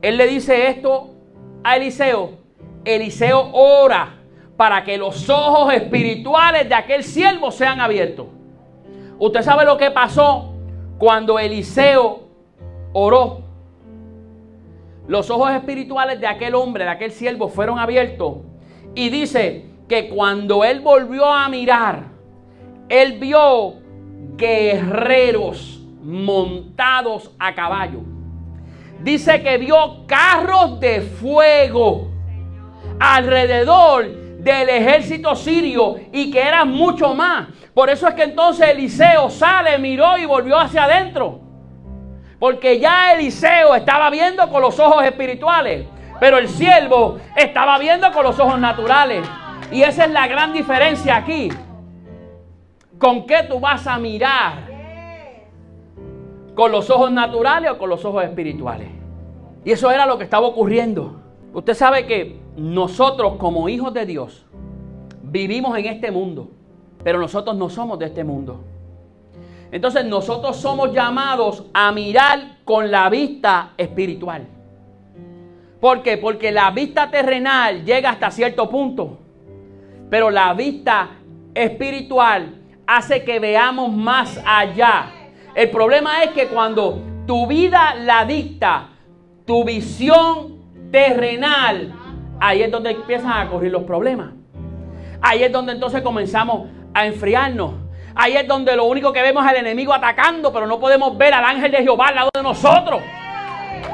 él le dice esto a Eliseo. Eliseo ora para que los ojos espirituales de aquel siervo sean abiertos. Usted sabe lo que pasó cuando Eliseo oró. Los ojos espirituales de aquel hombre, de aquel siervo, fueron abiertos. Y dice que cuando él volvió a mirar, él vio guerreros montados a caballo dice que vio carros de fuego alrededor del ejército sirio y que eran mucho más. Por eso es que entonces Eliseo sale, miró y volvió hacia adentro. Porque ya Eliseo estaba viendo con los ojos espirituales, pero el siervo estaba viendo con los ojos naturales. Y esa es la gran diferencia aquí. ¿Con qué tú vas a mirar? ¿Con los ojos naturales o con los ojos espirituales? Y eso era lo que estaba ocurriendo. Usted sabe que nosotros como hijos de Dios vivimos en este mundo, pero nosotros no somos de este mundo. Entonces nosotros somos llamados a mirar con la vista espiritual. ¿Por qué? Porque la vista terrenal llega hasta cierto punto. Pero la vista espiritual hace que veamos más allá. El problema es que cuando tu vida la dicta, tu visión terrenal, ahí es donde empiezan a correr los problemas. Ahí es donde entonces comenzamos a enfriarnos. Ahí es donde lo único que vemos es al enemigo atacando, pero no podemos ver al ángel de Jehová al lado de nosotros.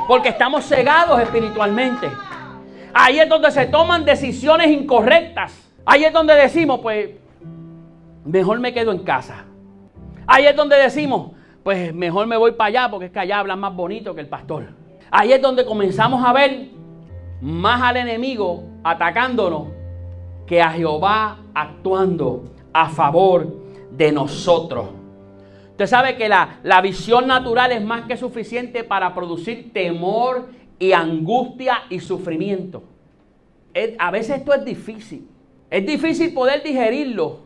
Porque estamos cegados espiritualmente. Ahí es donde se toman decisiones incorrectas. Ahí es donde decimos, pues, mejor me quedo en casa. Ahí es donde decimos, pues mejor me voy para allá porque es que allá hablan más bonito que el pastor. Ahí es donde comenzamos a ver más al enemigo atacándonos que a Jehová actuando a favor de nosotros. Usted sabe que la, la visión natural es más que suficiente para producir temor y angustia y sufrimiento. a veces esto es difícil. Es difícil poder digerirlo.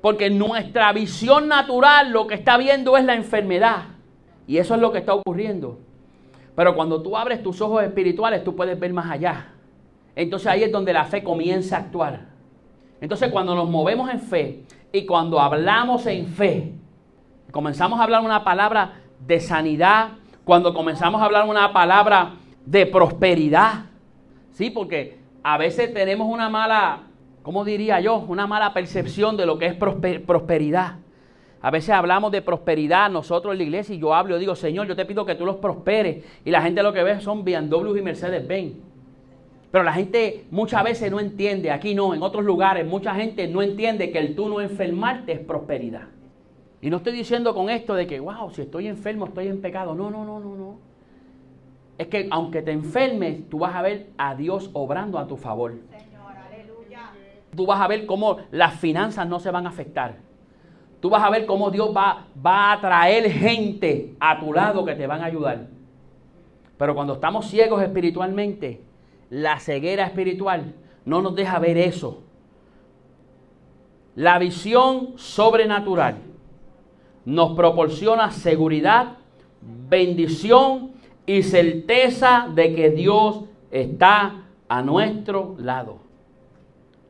Porque nuestra visión natural lo que está viendo es la enfermedad. Y eso es lo que está ocurriendo. Pero cuando tú abres tus ojos espirituales, tú puedes ver más allá. Entonces ahí es donde la fe comienza a actuar. Entonces cuando nos movemos en fe y cuando hablamos en fe, comenzamos a hablar una palabra de sanidad, cuando comenzamos a hablar una palabra de prosperidad, ¿sí? Porque a veces tenemos una mala, ¿cómo diría yo? Una mala percepción de lo que es prosperidad. A veces hablamos de prosperidad nosotros en la iglesia y yo hablo y digo, Señor, yo te pido que tú los prosperes. Y la gente lo que ve son BMW y Mercedes-Benz. Pero la gente muchas veces no entiende, aquí no, en otros lugares, mucha gente no entiende que el tú no enfermarte es prosperidad. Y no estoy diciendo con esto de que, wow, si estoy enfermo, estoy en pecado. No, no, no, no, no. Es que aunque te enfermes, tú vas a ver a Dios obrando a tu favor. Señor, aleluya. Tú vas a ver cómo las finanzas no se van a afectar. Tú vas a ver cómo Dios va, va a traer gente a tu lado que te van a ayudar. Pero cuando estamos ciegos espiritualmente, la ceguera espiritual no nos deja ver eso. La visión sobrenatural nos proporciona seguridad, bendición y certeza de que Dios está a nuestro lado.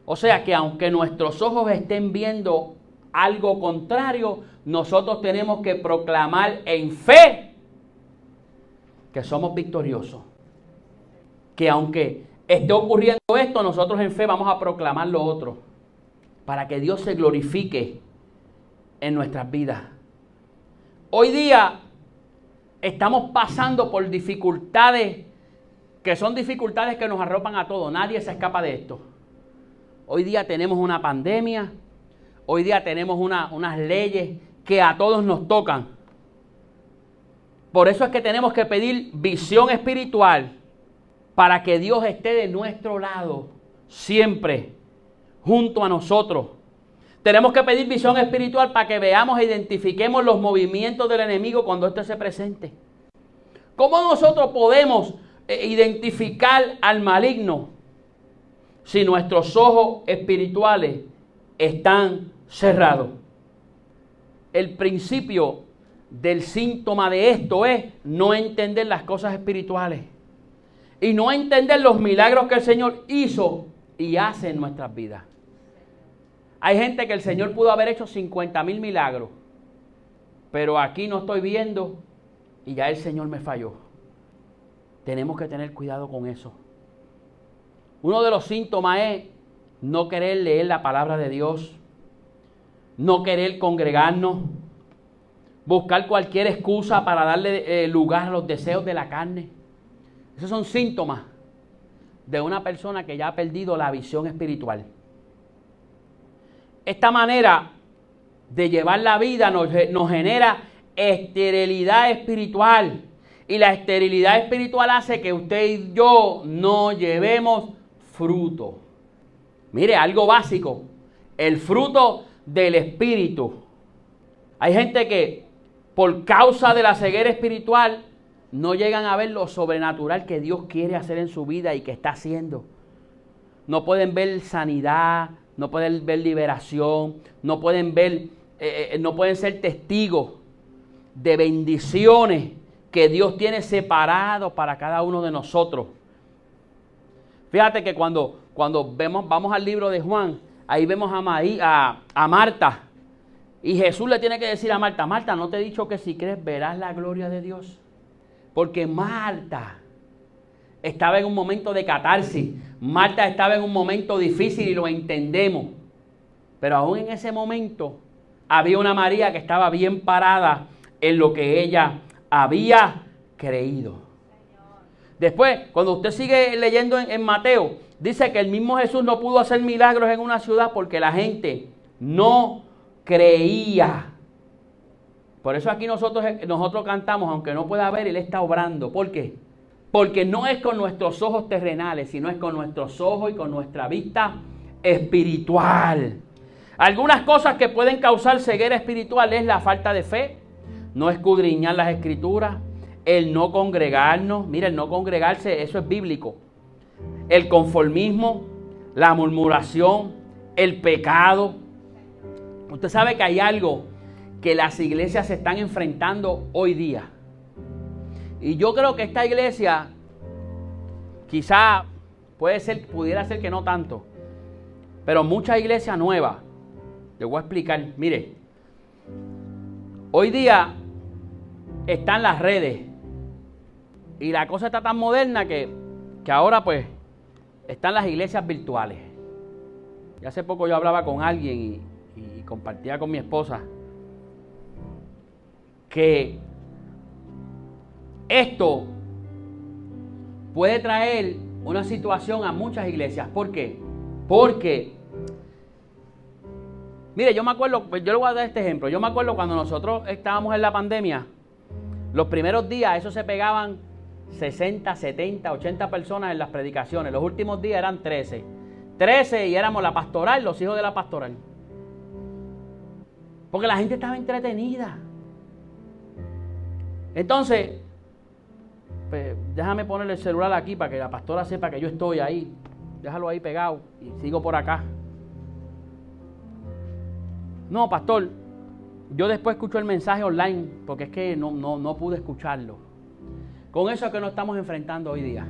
O sea que aunque nuestros ojos estén viendo algo contrario, nosotros tenemos que proclamar en fe que somos victoriosos que aunque esté ocurriendo esto, nosotros en fe vamos a proclamar lo otro, para que Dios se glorifique en nuestras vidas. Hoy día estamos pasando por dificultades que son dificultades que nos arropan a todos, nadie se escapa de esto. Hoy día tenemos una pandemia, hoy día tenemos unas leyes que a todos nos tocan. Por eso es que tenemos que pedir visión espiritual para que Dios esté de nuestro lado siempre, junto a nosotros. Tenemos que pedir visión espiritual para que veamos e identifiquemos los movimientos del enemigo cuando éste se presente. ¿Cómo nosotros podemos eh, identificar al maligno si nuestros ojos espirituales están cerrados? El principio del síntoma de esto es no entender las cosas espirituales y no entender los milagros que el Señor hizo y hace en nuestras vidas. Hay gente que el Señor pudo haber hecho 50 mil milagros, pero aquí no estoy viendo y ya el Señor me falló. Tenemos que tener cuidado con eso. Uno de los síntomas es no querer leer la palabra de Dios, no querer congregarnos, buscar cualquier excusa para darle eh, lugar a los deseos de la carne. Esos son síntomas de una persona que ya ha perdido la visión espiritual. Esta manera de llevar la vida nos, genera esterilidad espiritual. Y la esterilidad espiritual hace que usted y yo no llevemos fruto. Mire, algo básico. El fruto del espíritu. Hay gente que por causa de la ceguera espiritual no llegan a ver lo sobrenatural que Dios quiere hacer en su vida y que está haciendo. No pueden ver sanidad, no pueden ver liberación, no pueden ver, eh, eh, no pueden ser testigos de bendiciones que Dios tiene separados para cada uno de nosotros. Fíjate que cuando, cuando vemos, vamos al libro de Juan, ahí vemos a, a, a Marta. Y Jesús le tiene que decir a Marta, Marta, ¿no te he dicho que si crees verás la gloria de Dios? Porque Marta estaba en un momento de catarsis. Marta estaba en un momento difícil y lo entendemos. Pero aún en ese momento había una María que estaba bien parada en lo que ella había creído. Después, cuando usted sigue leyendo en, Mateo, dice que el mismo Jesús no pudo hacer milagros en una ciudad porque la gente no creía. Por eso aquí nosotros, nosotros cantamos, aunque no pueda ver, Él está obrando. ¿Por qué? Porque no es con nuestros ojos terrenales, sino es con nuestros ojos y con nuestra vista espiritual. Algunas cosas que pueden causar ceguera espiritual es la falta de fe, no escudriñar las escrituras, el no congregarnos, mira, el no congregarse, eso es bíblico. El conformismo, la murmuración, el pecado. Usted sabe que hay algo que las iglesias se están enfrentando hoy día. Y yo creo que esta iglesia quizá puede ser, pudiera ser que no tanto, pero mucha iglesia nueva le voy a explicar. Mire, hoy día están las redes y la cosa está tan moderna que, que ahora pues están las iglesias virtuales. Y hace poco yo hablaba con alguien y compartía con mi esposa que esto puede traer una situación a muchas iglesias. ¿Por qué? Porque Mire, yo me acuerdo, pues yo le voy a dar este ejemplo. Yo me acuerdo cuando nosotros estábamos en la pandemia, los primeros días, eso se pegaban 60, 70, 80 personas en las predicaciones. Los últimos días eran 13. 13 y éramos la pastoral, los hijos de la pastoral. Porque la gente estaba entretenida. Entonces, pues, déjame poner el celular aquí para que la pastora sepa que yo estoy ahí. Déjalo ahí pegado y sigo por acá. No, pastor, yo después escucho el mensaje online porque es que no, no, pude escucharlo. Con eso es que nos estamos enfrentando hoy día.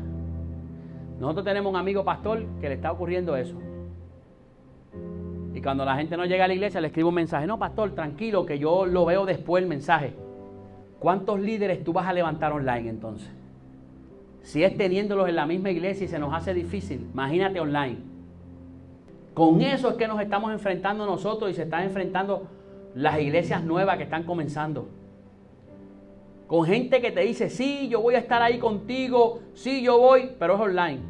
Nosotros tenemos un amigo pastor que le está ocurriendo eso. Y cuando la gente no llega a la iglesia le escribo un mensaje. No, pastor, tranquilo, que yo lo veo después el mensaje. ¿Cuántos líderes tú vas a levantar online entonces? Si es teniéndolos en la misma iglesia y se nos hace difícil, imagínate online. Con eso es que nos estamos enfrentando nosotros y se están enfrentando las iglesias nuevas que están comenzando. Con gente que te dice, sí, yo voy a estar ahí contigo, sí, yo voy, pero es online.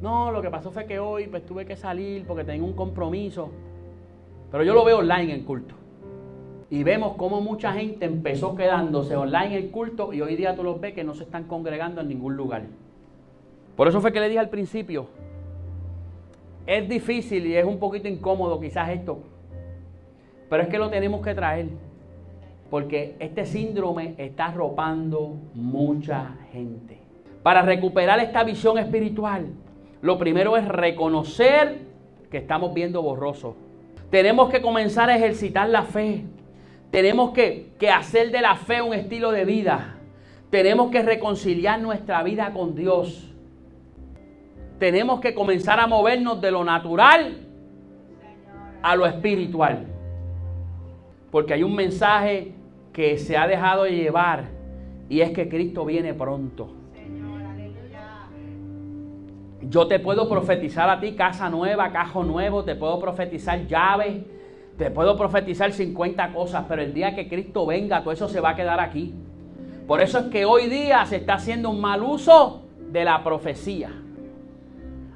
No, lo que pasó fue que hoy pues, tuve que salir porque tengo un compromiso. Pero yo lo veo online en culto. Y vemos cómo mucha gente empezó quedándose online en el culto y hoy día tú los ves que no se están congregando en ningún lugar. Por eso fue que le dije al principio, es difícil y es un poquito incómodo quizás esto, pero es que lo tenemos que traer, porque este síndrome está arropando mucha gente. Para recuperar esta visión espiritual, lo primero es reconocer que estamos viendo borroso. Tenemos que comenzar a ejercitar la fe. Tenemos que, que hacer de la fe un estilo de vida. Tenemos que reconciliar nuestra vida con Dios tenemos que comenzar a movernos de lo natural a lo espiritual. Porque hay un mensaje que se ha dejado de llevar y es que Cristo viene pronto. Yo te puedo profetizar a ti casa nueva, cajo nuevo, te puedo profetizar llaves, te puedo profetizar 50 cosas, pero el día que Cristo venga, todo eso se va a quedar aquí. Por eso es que hoy día se está haciendo un mal uso de la profecía.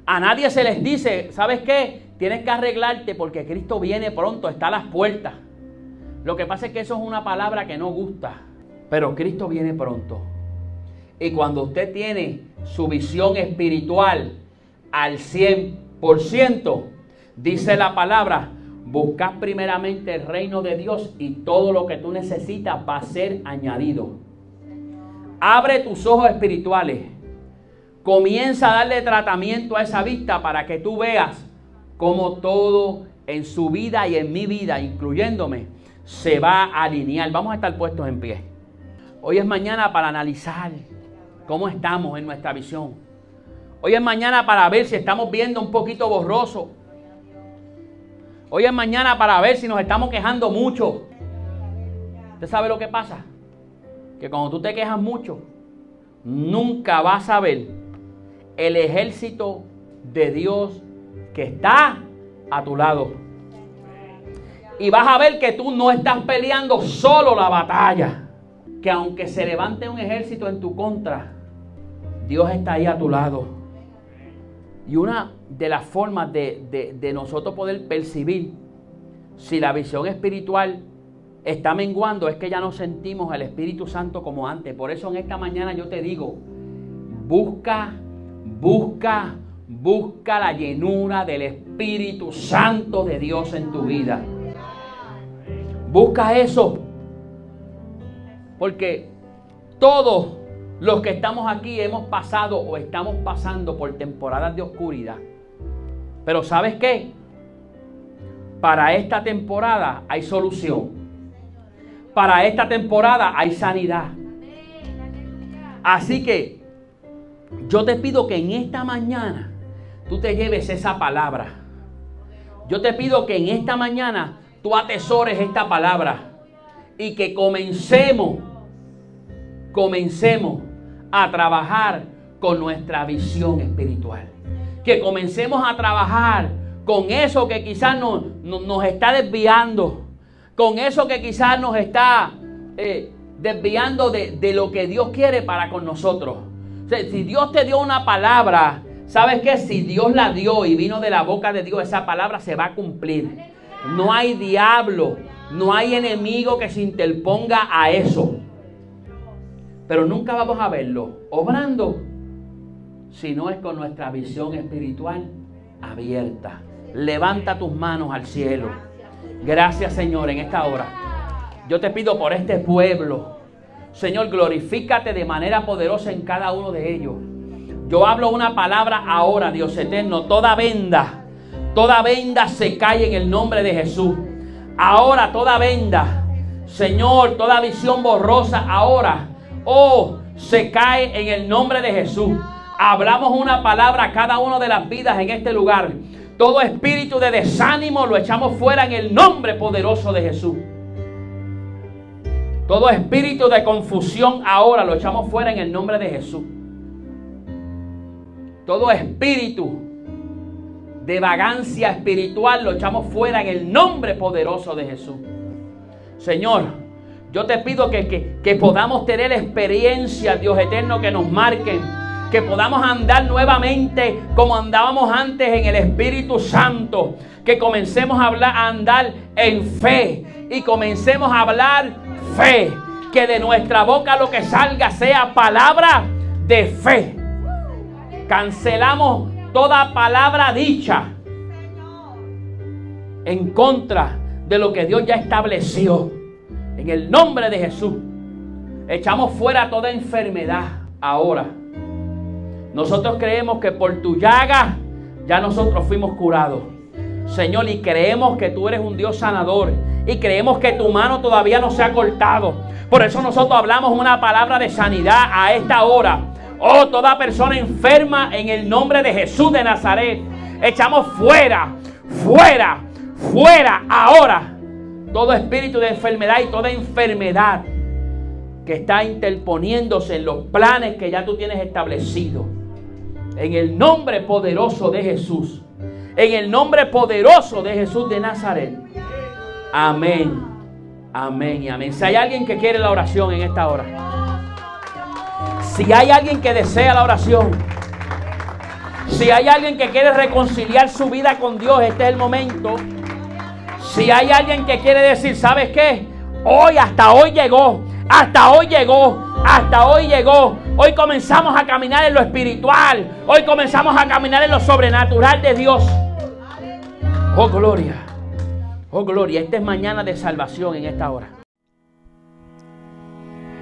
A nadie se les dice, ¿sabes qué? Tienes que arreglarte porque Cristo viene pronto, está a las puertas. Lo que pasa es que eso es una palabra que no gusta, pero Cristo viene pronto. Y cuando usted tiene su visión espiritual al 100%, dice la palabra, buscad primeramente el reino de Dios y todo lo que tú necesitas va a ser añadido. Abre tus ojos espirituales Comienza a darle tratamiento a esa vista para que tú veas cómo todo en su vida y en mi vida, incluyéndome, se va a alinear. Vamos a estar puestos en pie. Hoy es mañana para analizar cómo estamos en nuestra visión. Hoy es mañana para ver si estamos viendo un poquito borroso. Hoy es mañana para ver si nos estamos quejando mucho. ¿Usted sabe lo que pasa? Que cuando tú te quejas mucho, nunca vas a ver el ejército de Dios que está a tu lado. Y vas a ver que tú no estás peleando solo la batalla. Que aunque se levante un ejército en tu contra, Dios está ahí a tu lado. Y una de las formas de, de nosotros poder percibir si la visión espiritual está menguando es que ya no sentimos al Espíritu Santo como antes. Por eso en esta mañana yo te digo, busca, busca, busca la llenura del Espíritu Santo de Dios en tu vida. Busca eso. Porque todos los que estamos aquí hemos pasado o estamos pasando por temporadas de oscuridad. Pero ¿sabes qué? Para esta temporada hay solución. Para esta temporada hay sanidad. Así que yo te pido que en esta mañana tú te lleves esa palabra. Yo te pido que en esta mañana tú atesores esta palabra y que comencemos, comencemos a trabajar con nuestra visión espiritual. Que comencemos a trabajar con eso que quizás nos, nos, está desviando, con eso que quizás nos está eh, desviando de, de, lo que Dios quiere para con nosotros. si Dios te dio una palabra, ¿sabes qué? Si Dios la dio y vino de la boca de Dios, esa palabra se va a cumplir. No hay diablo, no hay enemigo que se interponga a eso. Pero nunca vamos a verlo obrando si no es con nuestra visión espiritual abierta. Levanta tus manos al cielo. Gracias Señor en esta hora. Yo te pido por este pueblo. Señor, glorifícate de manera poderosa en cada uno de ellos. Yo hablo una palabra ahora, Dios eterno. Toda venda Toda venda se cae en el nombre de Jesús. Ahora toda venda, Señor, toda visión borrosa, ahora, oh, se cae en el nombre de Jesús. Hablamos una palabra a cada una de las vidas en este lugar. Todo espíritu de desánimo lo echamos fuera en el nombre poderoso de Jesús. Todo espíritu de confusión ahora lo echamos fuera en el nombre de Jesús. Todo espíritu de vagancia espiritual lo echamos fuera en el nombre poderoso de Jesús. Señor, yo te pido que, que, podamos tener experiencias, Dios eterno, que nos marquen. Que podamos andar nuevamente como andábamos antes en el Espíritu Santo. Que comencemos a, hablar, a andar en fe. Y comencemos a hablar fe. Que de nuestra boca lo que salga sea palabra de fe. Cancelamos toda palabra dicha en contra de lo que Dios ya estableció. En el nombre de Jesús. Echamos fuera toda enfermedad ahora. Nosotros creemos que por tu llaga ya nosotros fuimos curados. Señor, y creemos que tú eres un Dios sanador. Y creemos que tu mano todavía no se ha cortado. Por eso nosotros hablamos una palabra de sanidad a esta hora. Oh, toda persona enferma en el nombre de Jesús de Nazaret. Echamos fuera, fuera, fuera ahora todo espíritu de enfermedad y toda enfermedad que está interponiéndose en los planes que ya tú tienes establecidos. En el nombre poderoso de Jesús. En el nombre poderoso de Jesús de Nazaret. Amén. Amén y amén. Si hay alguien que quiere la oración en esta hora. Si hay alguien que desea la oración, si hay alguien que quiere reconciliar su vida con Dios, este es el momento. Si hay alguien que quiere decir, ¿sabes qué? Hoy, hasta hoy llegó, hasta hoy llegó, hasta hoy llegó. Hoy comenzamos a caminar en lo espiritual. Hoy comenzamos a caminar en lo sobrenatural de Dios. Oh, gloria. Oh, gloria. Esta es mañana de salvación en esta hora.